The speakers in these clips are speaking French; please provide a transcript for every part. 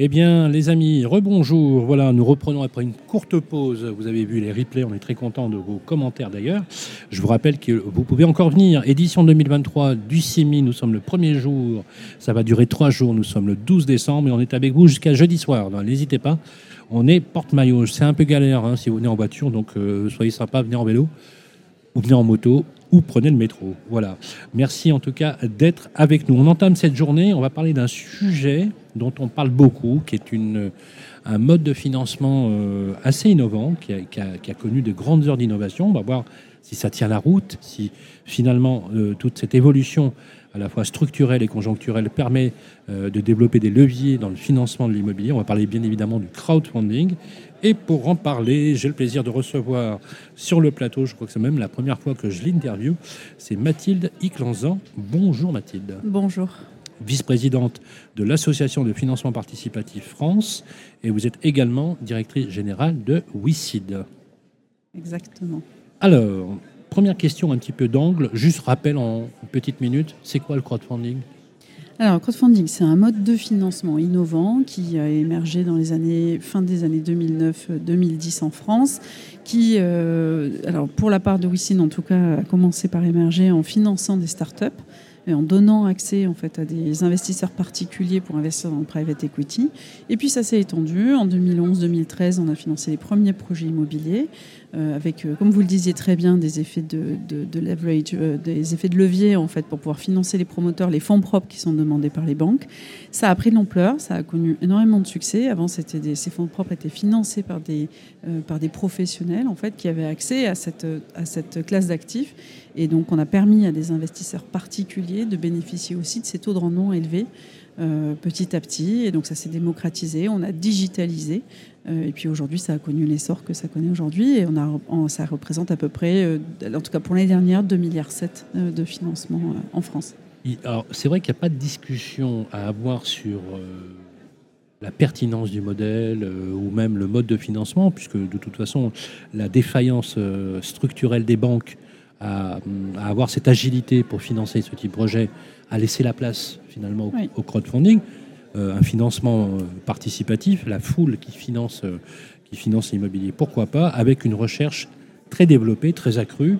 Eh bien, les amis, rebonjour. Voilà, nous reprenons après une courte pause. Vous avez vu les replays, on est très content de vos commentaires d'ailleurs. Je vous rappelle que vous pouvez encore venir. Édition 2023 du CIMI, nous sommes le premier jour. Ça va durer trois jours. Nous sommes le 12 décembre et on est avec vous jusqu'à jeudi soir. N'hésitez pas. On est porte-maillot. C'est un peu galère hein, si vous venez en voiture, donc euh, soyez sympa, venez en vélo ou venez en moto ou prenez le métro. Voilà. Merci en tout cas d'être avec nous. On entame cette journée. On va parler d'un sujet dont on parle beaucoup, qui est un mode de financement euh, assez innovant, qui a, connu de grandes heures d'innovation. On va voir si ça tient la route, si finalement euh, toute cette évolution à la fois structurelle et conjoncturelle permet euh, de développer des leviers dans le financement de l'immobilier. On va parler bien évidemment du crowdfunding. Et pour en parler, j'ai le plaisir de recevoir sur le plateau, je crois que c'est même la première fois que je l'interview, c'est Mathilde Iclanzan. Bonjour Mathilde. Bonjour vice-présidente de l'Association de financement participatif France, et vous êtes également directrice générale de WICID. Exactement. Alors, première question un petit peu d'angle, juste rappel en une petite minute, c'est quoi le crowdfunding? Alors, le crowdfunding, c'est un mode de financement innovant qui a émergé dans les années fin des années 2009-2010 en France, qui, euh, alors pour la part de WICID en tout cas, a commencé par émerger en finançant des startups en donnant accès en fait à des investisseurs particuliers pour investir dans le private equity. Et puis ça s'est étendu. En 2011-2013, on a financé les premiers projets immobiliers avec, euh, comme vous le disiez très bien, des effets de, leverage, euh, des effets de levier en fait pour pouvoir financer les promoteurs, les fonds propres qui sont demandés par les banques. Ça a pris de l'ampleur, ça a connu énormément de succès. Avant, ces fonds propres étaient financés par des, professionnels en fait qui avaient accès à cette, classe d'actifs. Et donc, on a permis à des investisseurs particuliers de bénéficier aussi de ces taux de rendement élevés euh, petit à petit. Et donc, ça s'est démocratisé, on a digitalisé. Euh, et puis aujourd'hui, ça a connu l'essor que ça connaît aujourd'hui. Et on a, ça représente à peu près, euh, en tout cas pour l'année dernière, 2,7 milliards de financement en France. Alors, c'est vrai qu'il n'y a pas de discussion à avoir sur la pertinence du modèle ou même le mode de financement, puisque de toute façon, la défaillance structurelle des banques à, avoir cette agilité pour financer ce type de projet, à laisser la place finalement au, crowdfunding, euh, un financement euh, participatif, la foule qui finance, euh, qui finance l'immobilier, pourquoi pas, avec une recherche très développée, très accrue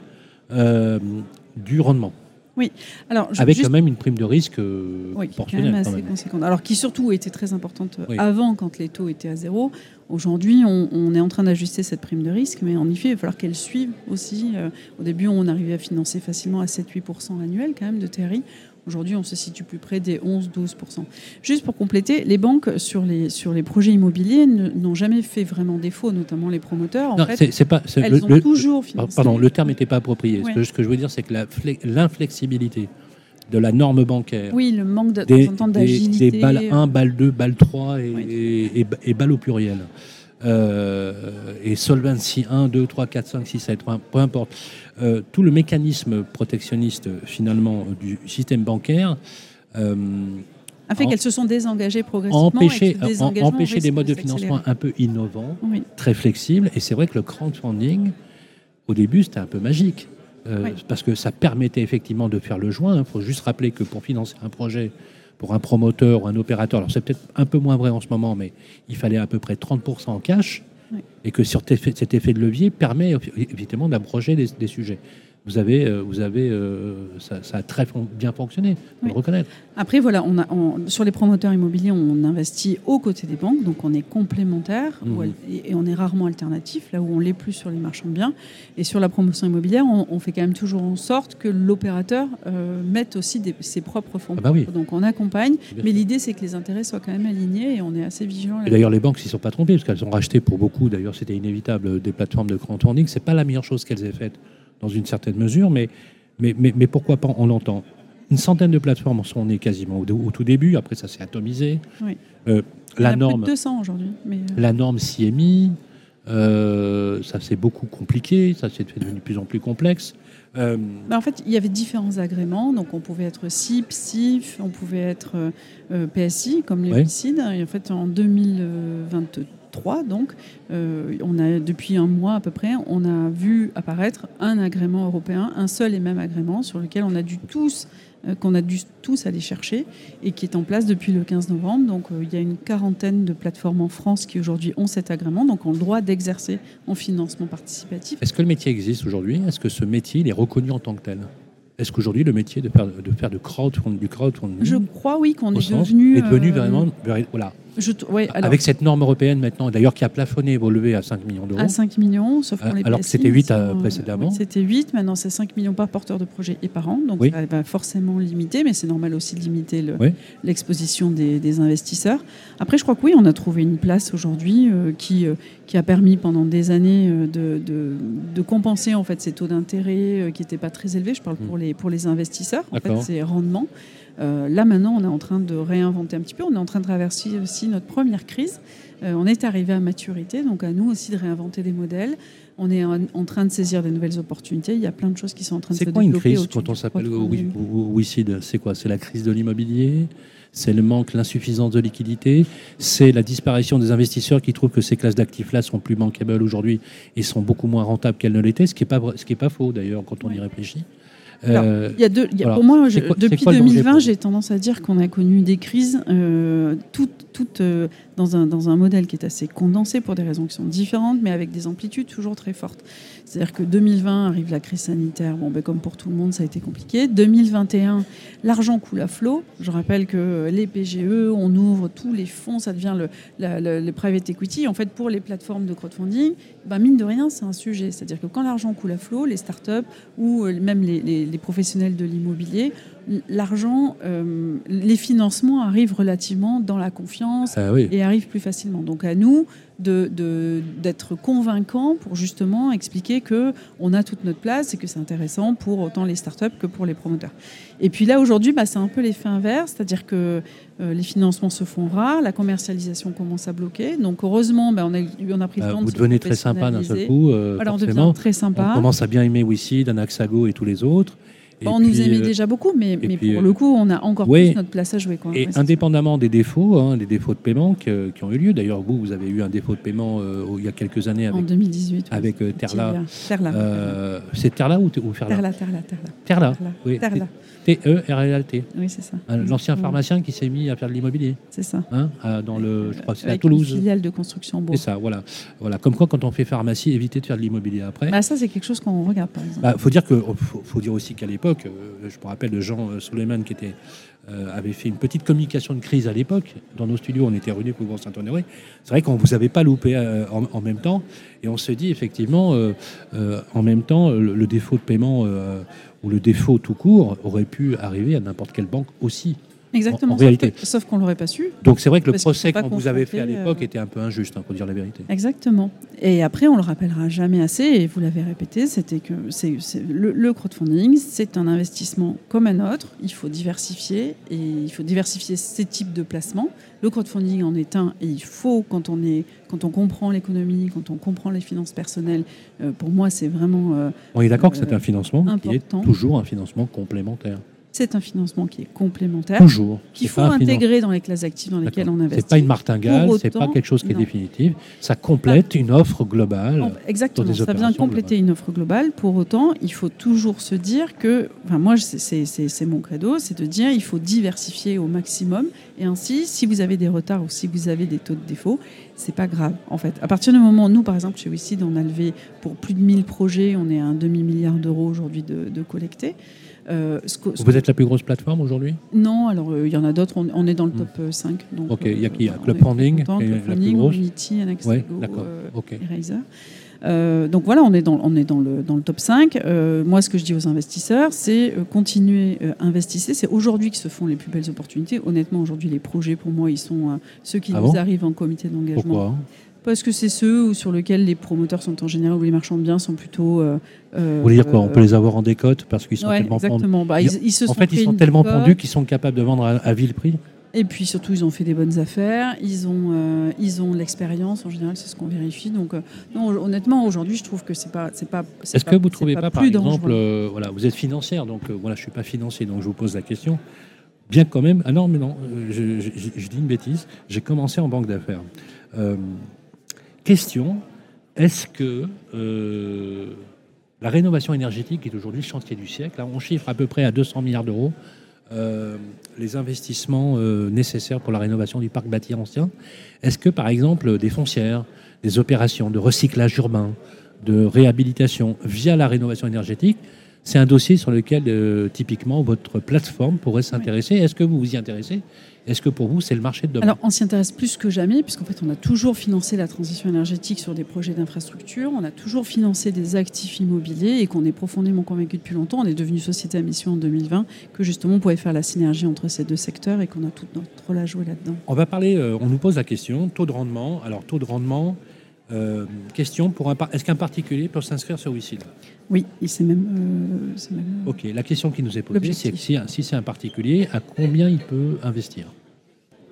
du rendement. Oui. Alors, Avec quand même une prime de risque oui, assez conséquente. Alors, qui surtout était très importante avant, quand les taux étaient à zéro. Aujourd'hui, on, est en train d'ajuster cette prime de risque, mais en effet, il va falloir qu'elle suive aussi. Euh, au début, on arrivait à financer facilement à 7-8% annuel quand même de TRI. Aujourd'hui, on se situe plus près des 11-12%. Juste pour compléter, les banques sur les, sur les projets immobiliers n'ont jamais fait vraiment défaut, notamment les promoteurs. En fait, c'est pas, elles le, ont toujours financé. Pardon, le terme n'était pas approprié. Ce, que, je veux dire, c'est que l'inflexibilité de la norme bancaire. Oui, le manque d'agilité. Des, des, balles 1, balle 2, balle 3 et, et, balles au pluriel. Euh, et Solvency 1, 2, 3, 4, 5, 6, 7, peu importe. Euh, tout le mécanisme protectionniste finalement du système bancaire euh, a fait qu'elles se sont désengagées progressivement. Empêcher, empêcher des modes de financement un peu innovants, très flexibles. Et c'est vrai que le crowdfunding, au début, c'était un peu magique. Euh, parce que ça permettait effectivement de faire le joint. Il faut juste rappeler que pour financer un projet, pour un promoteur ou un opérateur, alors c'est peut-être un peu moins vrai en ce moment, mais il fallait à peu près 30% en cash, et que sur cet effet de levier permet évidemment d'abroger des, sujets vous avez, euh, vous avez euh, ça, a très bien fonctionné, faut le reconnaître. Après, voilà, on a, sur les promoteurs immobiliers, on investit aux côtés des banques, donc on est complémentaire mhm. et, on est rarement alternatif, là où on l'est plus sur les marchands de biens. Et sur la promotion immobilière, on, fait quand même toujours en sorte que l'opérateur euh, mette aussi ses propres fonds. Ah bah donc on accompagne, mais l'idée c'est que les intérêts soient quand même alignés et on est assez vigilant. Et d'ailleurs, les banques s'y sont pas trompées, parce qu'elles ont racheté pour beaucoup, d'ailleurs c'était inévitable, des plateformes de crowdfunding. C'est pas la meilleure chose qu'elles aient faite dans une certaine mesure, mais, mais, mais, pourquoi pas, on l'entend. Une centaine de plateformes, on est quasiment au, tout début, après ça s'est atomisé. Oui. Euh, la norme, plus de 200 aujourd'hui. Euh. La norme CMI, euh, ça c'est beaucoup compliqué, ça s'est devenu de plus en plus complexe. Euh, en fait, il y avait différents agréments. Donc, on pouvait être CIP, CIF, on pouvait être PSI, comme les Et en fait, en 2020, 2023, donc, on a, depuis un mois à peu près, on a vu apparaître un agrément européen, un seul et même agrément, sur lequel on a dû tous euh, qu'on a dû tous aller chercher et qui est en place depuis le 15 novembre. Donc euh, il y a une quarantaine de plateformes en France qui aujourd'hui ont cet agrément, donc ont le droit d'exercer en financement participatif. Est-ce que le métier existe aujourd'hui? Est-ce que ce métier il est reconnu en tant que tel? Est-ce qu'aujourd'hui, le métier de faire, de faire de crowdfunding, du crowdfunding Je crois, oui, qu'on est devenu. Est devenu euh, vraiment. Voilà, avec cette norme européenne maintenant, d'ailleurs qui a plafonné levées à 5 millions d'euros. À 5 millions, sauf pour les Alors que c'était 8 euh, précédemment. c'était 8, maintenant c'est 5 millions par porteur de projet et par an. Donc ça va forcément limiter, mais c'est normal aussi de limiter l'exposition des, investisseurs. Après, je crois que oui, on a trouvé une place aujourd'hui euh, qui, euh, qui a permis pendant des années de, de, compenser en fait ces taux d'intérêt qui n'étaient pas très élevés. Je parle mmh. pour, les, pour les investisseurs, en fait, ces rendements. Euh, là maintenant, on est en train de réinventer un petit peu. On est en train de traverser aussi notre première crise. Euh, on est arrivé à maturité, donc à nous aussi de réinventer des modèles. On est en, train de saisir des nouvelles opportunités. Il y a plein de choses qui sont en train de se développer. C'est quoi une crise quand on s'appelle WICID C'est quoi? C'est la crise de l'immobilier? C'est le manque, l'insuffisance de liquidité, c'est la disparition des investisseurs qui trouvent que ces classes d'actifs-là sont plus manquables aujourd'hui et sont beaucoup moins rentables qu'elles ne l'étaient, ce qui n'est pas, ce qui est pas faux d'ailleurs quand on y réfléchit. Euh, il y a deux, Pour moi, depuis 2020, j'ai tendance à dire qu'on a connu des crises euh, toutes, toutes euh, dans, un, dans un modèle qui est assez condensé pour des raisons qui sont différentes, mais avec des amplitudes toujours très fortes. C'est-à-dire que 2020 arrive la crise sanitaire, bon, ben, comme pour tout le monde, ça a été compliqué. 2021, l'argent coule à flot. Je rappelle que les PGE, on ouvre tous les fonds, ça devient le, le, private equity. En fait, pour les plateformes de crowdfunding, ben, mine de rien, c'est un sujet. C'est-à-dire que quand l'argent coule à flot, les startups ou même les, les, les professionnels de l'immobilier l'argent, euh, les financements arrivent relativement dans la confiance ah et arrivent plus facilement. Donc à nous d'être de, convaincants pour justement expliquer que on a toute notre place et que c'est intéressant pour autant les startups que pour les promoteurs. Et puis là aujourd'hui, bah, c'est un peu l'effet inverse, c'est-à-dire que euh, les financements se font rares, la commercialisation commence à bloquer. Donc heureusement, bah, on, a, on a pris le temps Vous devenez très sympa d'un seul coup. Euh, on devient très sympa. On commence à bien aimer Wissy, Danaxago et tous les autres. On nous aimait euh, déjà beaucoup, mais, pour le coup, on a encore plus notre place à jouer. Et indépendamment des défauts, hein, des défauts de paiement qui, ont eu lieu, d'ailleurs, vous, vous avez eu un défaut de paiement euh, il y a quelques années avec, en 2018, avec euh, Terla. Terla. c'est Terla ou, ou Ferla Terla, Terla, Terla. Terla. T-E-R-L-T. Oui, c'est ça. L'ancien pharmacien qui s'est mis à faire de l'immobilier. C'est ça. Hein, dans le, je crois c'est à Toulouse. Une filiale de construction. C'est ça, voilà. voilà. Comme quoi, quand on fait pharmacie, éviter de faire de l'immobilier après. Bah, ça, c'est quelque chose qu'on regarde, par exemple. Il bah, faut dire que, faut, dire aussi qu'à l'époque, je me rappelle de Jean euh, Soleiman qui euh, avait fait une petite communication de crise à l'époque. Dans nos studios, on était rue Couvent Saint-Honoré. C'est vrai qu'on ne vous avait pas loupé euh, en, même temps. Et on se dit effectivement, en même temps, le, défaut de paiement ou le défaut tout court aurait pu arriver à n'importe quelle banque aussi. Exactement. En, réalité. Sauf qu'on l'aurait pas su. Donc c'est vrai que le procès qu'on vous avez fait à l'époque euh, était un peu injuste, hein, pour dire la vérité. Exactement. Et après, on le rappellera jamais assez, et vous l'avez répété, c'était que c'est, le, crowdfunding, c'est un investissement comme un autre. Il faut diversifier, et il faut diversifier ces types de placements. Le crowdfunding en est un, et il faut, quand on, est, quand on comprend l'économie, quand on comprend les finances personnelles, euh, pour moi, c'est vraiment. Euh, on est d'accord que c'est un financement qui est toujours un financement complémentaire. C'est un financement qui est complémentaire. Toujours. Qu'il faut intégrer dans les classes actives dans lesquelles on investit. C'est pas une martingale, c'est pas quelque chose qui est définitif. Ça complète une offre globale. Exactement. Ça vient compléter une offre globale. Pour autant, il faut toujours se dire que, enfin moi, c'est mon credo, c'est de dire il faut diversifier au maximum. Et ainsi, si vous avez des retards ou si vous avez des taux de défaut, c'est pas grave. En fait, à partir du moment où nous, par exemple, chez WICID, on a levé pour plus de 1000 projets, on est à un demi milliard d'euros aujourd'hui de, de collectés. Euh, vous êtes la plus grosse plateforme aujourd'hui Non, alors euh, il y en a d'autres. On, est dans le top 5. Hmm. Donc, ok, il y a qui Club Funding, Unity, ouais, euh, donc voilà, on est dans, on est dans, le, dans le top 5. moi, ce que je dis aux investisseurs, c'est continuer à investir. C'est aujourd'hui que se font les plus belles opportunités. Honnêtement, aujourd'hui, les projets, pour moi, ils sont ceux qui ah nous arrivent en comité d'engagement. Pourquoi? Parce que c'est ceux sur lesquels les promoteurs sont en général, ou les marchands de biens sont plutôt. Euh, Vous voulez dire quoi On peut les avoir en décote parce qu'ils sont tellement exactement. Bah, ils, se en fait, ils sont tellement pendus qu'ils sont capables de vendre à, vil prix et puis surtout, ils ont fait des bonnes affaires, ils ont, euh, ils ont l'expérience, en général, c'est ce qu'on vérifie. Donc, euh, non, honnêtement, aujourd'hui, je trouve que c'est pas. c'est pas Est-ce que vous ne trouvez pas, par exemple, voilà, vous êtes financière, donc voilà, je ne suis pas financier, donc je vous pose la question. bien quand même. Ah non, mais non, euh, je, je- je dis une bêtise. J'ai commencé en banque d'affaires. Question est-ce que euh, la rénovation énergétique est aujourd'hui le chantier du siècle? Hein, On chiffre à peu près à 200 milliards d'euros euh, les investissements euh, nécessaires pour la rénovation du parc bâti ancien. Est-ce que, par exemple, des foncières, des opérations de recyclage urbain, de réhabilitation via la rénovation énergétique, c'est un dossier sur lequel, euh, typiquement, votre plateforme pourrait s'intéresser. Est-ce que vous vous y intéressez? Est-ce que pour vous, c'est le marché de demain? Alors, on s'y intéresse plus que jamais, puisqu'en fait, on a toujours financé la transition énergétique sur des projets d'infrastructure, on a toujours financé des actifs immobiliers et qu'on est profondément convaincu depuis longtemps. On est devenu société à mission en 2020, que justement, on pouvait faire la synergie entre ces deux secteurs et qu'on a toute notre rôle à jouer là-dedans. On va parler, euh, on nous pose la question, taux de rendement. Alors, taux de rendement, euh, question pour un par- est-ce qu'un particulier peut s'inscrire sur WICID Oui, et c'est même. euh, même- Ok, la question qui nous est posée, c'est si, si c'est un particulier, à combien il peut investir?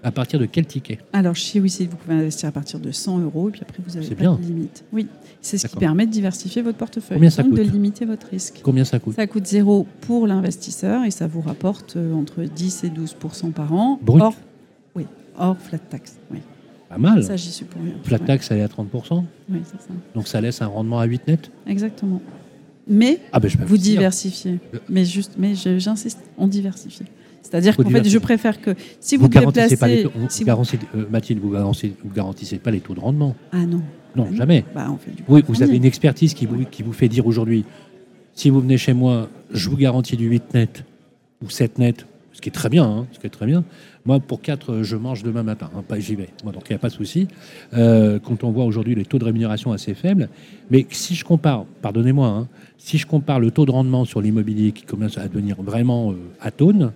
À partir de quel ticket? Alors, chez WICID, vous pouvez investir à partir de 100 euros, et puis après, vous C'est pas bien. de limite. Oui, c'est ce qui permet de diversifier votre portefeuille, Combien ça donc de limiter votre risque. Combien ça coûte? Ça coûte zéro pour l'investisseur et ça vous rapporte euh, entre 10 et 12 par an. Brut? Hors, oui, hors flat tax. Oui. Pas mal. Ça, j'y suis pour rien. Flat Ouais. tax, elle est à 30%, Oui, c'est ça. donc ça laisse un rendement à 8 net. Exactement. Mais Ah ben vous diversifiez. Euh. Mais juste, mais j'insiste, on diversifie. C'est-à-dire qu'en fait, je préfère que si vous, Vous garantissez pas les taux, si vous- garantissez- euh, Mathilde, vous garantissez, vous garantissez pas les taux de rendement. ah non, Non, Ah non. jamais. bah on fait du. Oui, vous avez une expertise qui vous, qui vous fait dire aujourd'hui, si vous venez chez moi, je vous garantis du 8 net ou 7 net, ce qui est très bien, hein, ce qui est très bien. Moi, pour 4, je mange demain matin, hein, pas j'y vais. Donc il n'y a pas de souci. Euh, quand on voit aujourd'hui les taux de rémunération assez faibles, mais si je compare, pardonnez-moi, hein, si je compare le taux de rendement sur l'immobilier qui commence à devenir vraiment euh, atone,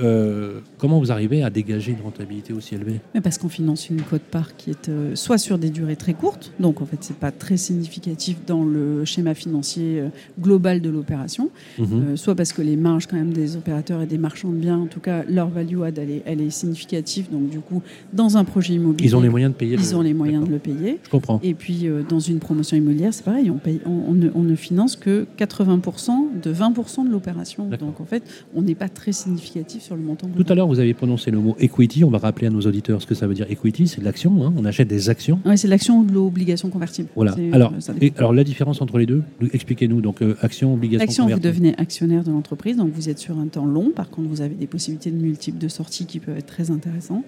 euh, comment vous arrivez à dégager une rentabilité aussi élevée? Mais parce qu'on finance une cote-part qui est euh, soit sur des durées très courtes, donc en fait c'est pas très significatif dans le schéma financier euh, global de l'opération, Mhm. soit parce que les marges quand même des opérateurs et des marchands de biens, en tout cas leur value add elle est, elle est significative, donc du coup dans un projet immobilier Ils ont les moyens de payer. ils le- ont les moyens de le payer. Je comprends. Et puis dans une promotion immobilière c'est pareil, on, paye, on, on ne, on ne finance que 80% de 20% de l'opération, donc en fait on n'est pas très significatif sur le montant. Tout à l'heure, vous avez prononcé le mot equity. On va rappeler à nos auditeurs ce que ça veut dire equity. C'est de l'action. hein. On achète des actions. Ouais, c'est l'action ou de l'obligation convertible. Voilà. Alors, euh, et- alors la différence entre les deux, nous- expliquez-nous. Donc, euh, action, obligation. L'action, vous convertible. devenez actionnaire de l'entreprise, donc vous êtes sur un temps long. Par contre, vous avez des possibilités de multiples de sorties qui peuvent être très intéressantes.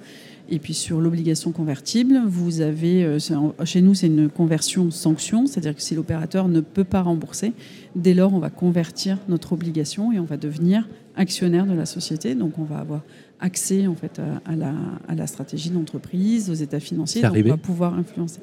Et puis sur l'obligation convertible, vous avez, euh, chez nous, c'est une conversion sanction, c'est-à-dire que si l'opérateur ne peut pas rembourser, dès lors, on va convertir notre obligation et on va devenir actionnaire de la société. Donc, on va avoir accès en fait à, à la, à la stratégie d'entreprise, aux états financiers, donc on va pouvoir influencer.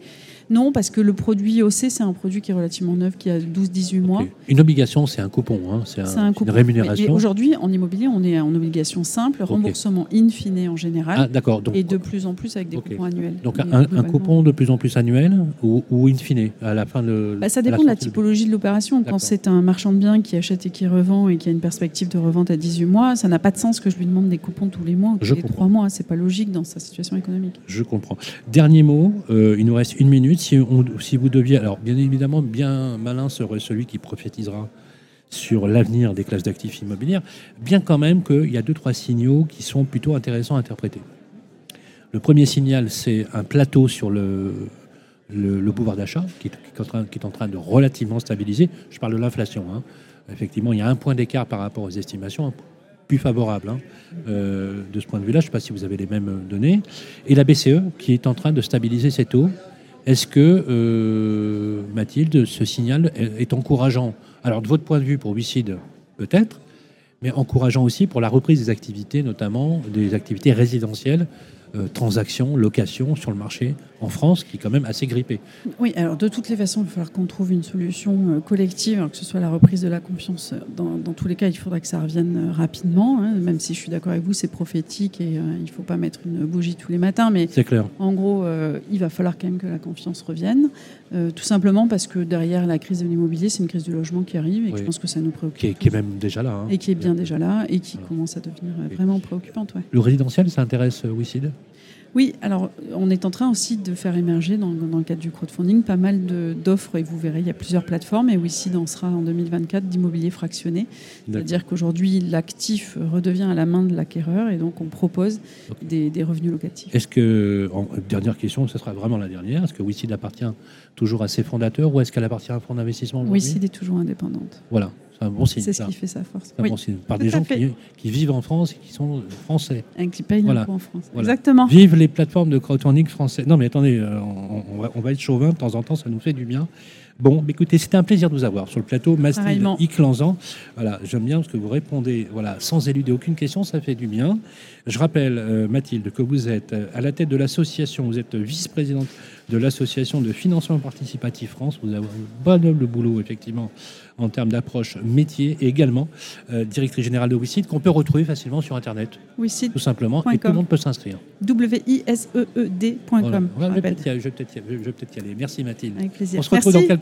Non, parce que le produit OC, c'est un produit qui est relativement neuf, qui a 12-18 mois. Une obligation, c'est un coupon. hein. C'est un- une rémunération. Aujourd'hui, en immobilier, on est en obligation simple, remboursement in fine en général, Ah, d'accord. Et de plus en plus avec des coupons annuels. donc un, coupon de plus en plus annuel ou, ou in fine à la fin de. Bah, ça dépend de la typologie de l'opération. Quand c'est un marchand de biens qui achète et qui revend et qui a une perspective de revente à 18 mois, ça n'a pas de sens que je lui demande des coupons tous les mois ou tous Je les comprends. 3 mois. C'est pas logique dans sa situation économique. Je comprends. Dernier mot, euh, il nous reste une minute. Si, vous deviez, alors bien évidemment, bien malin serait celui qui prophétisera sur l'avenir des classes d'actifs immobilières, bien quand même qu'il y a deux, trois signaux qui sont plutôt intéressants à interpréter. Le premier signal, c'est un plateau sur le, pouvoir d'achat qui, est- en train- de relativement stabiliser. Je parle de l'inflation. hein. Effectivement, il y a un point d'écart par rapport aux estimations, plus favorable hein, euh, de ce point de vue-là. Je ne sais pas si vous avez les mêmes données. Et la BCE qui est en train de stabiliser ses taux. Est-ce que, euh, Mathilde, ce signal est, encourageant? Alors, de votre point de vue, pour Wicid, peut-être, mais encourageant aussi pour la reprise des activités, notamment des activités résidentielles, euh, transactions, locations sur le marché en France, qui est quand même assez grippé. Oui, alors de toutes les façons, il va falloir qu'on trouve une solution euh, collective, alors que ce soit la reprise de la confiance. Dans, dans tous les cas, il faudra que ça revienne euh, rapidement, hein, même si je suis d'accord avec vous, c'est prophétique et euh, il ne faut pas mettre une bougie tous les matins. Mais C'est clair. En gros, euh, il va falloir quand même que la confiance revienne, euh, tout simplement parce que derrière la crise de l'immobilier, c'est une crise du logement qui arrive et que je pense que ça nous préoccupe. Qui est, qui est même déjà là. hein. Et qui est bien déjà là et qui Voilà. commence à devenir euh, vraiment préoccupante. Ouais. Le résidentiel, ça intéresse euh, Wicid Oui, alors on est en train aussi de faire émerger dans, dans le cadre du crowdfunding pas mal d'offres et vous verrez, il y a plusieurs plateformes et WICID en sera en 2024 d'immobilier fractionné. C'est-à-dire qu'aujourd'hui, l'actif redevient à la main de l'acquéreur et donc on propose des, des, revenus locatifs. Est-ce que, en, dernière question, ce sera vraiment la dernière, est-ce que WICID appartient toujours à ses fondateurs ou est-ce qu'elle appartient à un fonds d'investissement WICID est toujours indépendante. Voilà, c'est un bon signe. C'est ce qui fait sa force. Un bon signe. Par des gens qui, qui, vivent en France et qui sont français. Et qui payent voilà. en France. Exactement. Vive les plateformes de crowdfunding français. Non, mais attendez, euh, on, on, va, on, va, être chauvin de temps en temps, ça nous fait du bien. Bon, écoutez, c'était un plaisir de vous avoir sur le plateau. Mastille Iclanzan. Voilà, j'aime bien parce que vous répondez voilà, sans éluder aucune question, ça fait du bien. Je rappelle, euh, Mathilde, que vous êtes euh, à la tête de l'association, vous êtes vice-présidente de l'association de financement participatif France. Vous avez un bon noble boulot, effectivement, en termes d'approche métier et également euh, directrice générale de WICID qu'on peut retrouver facilement sur Internet. WICID. Tout simplement. Et tout le monde peut s'inscrire. W-I-S-E-E-D.com. Voilà. je vais peut-être y, peut y, aller. Merci Mathilde. Avec plaisir. On se retrouve Merci. dans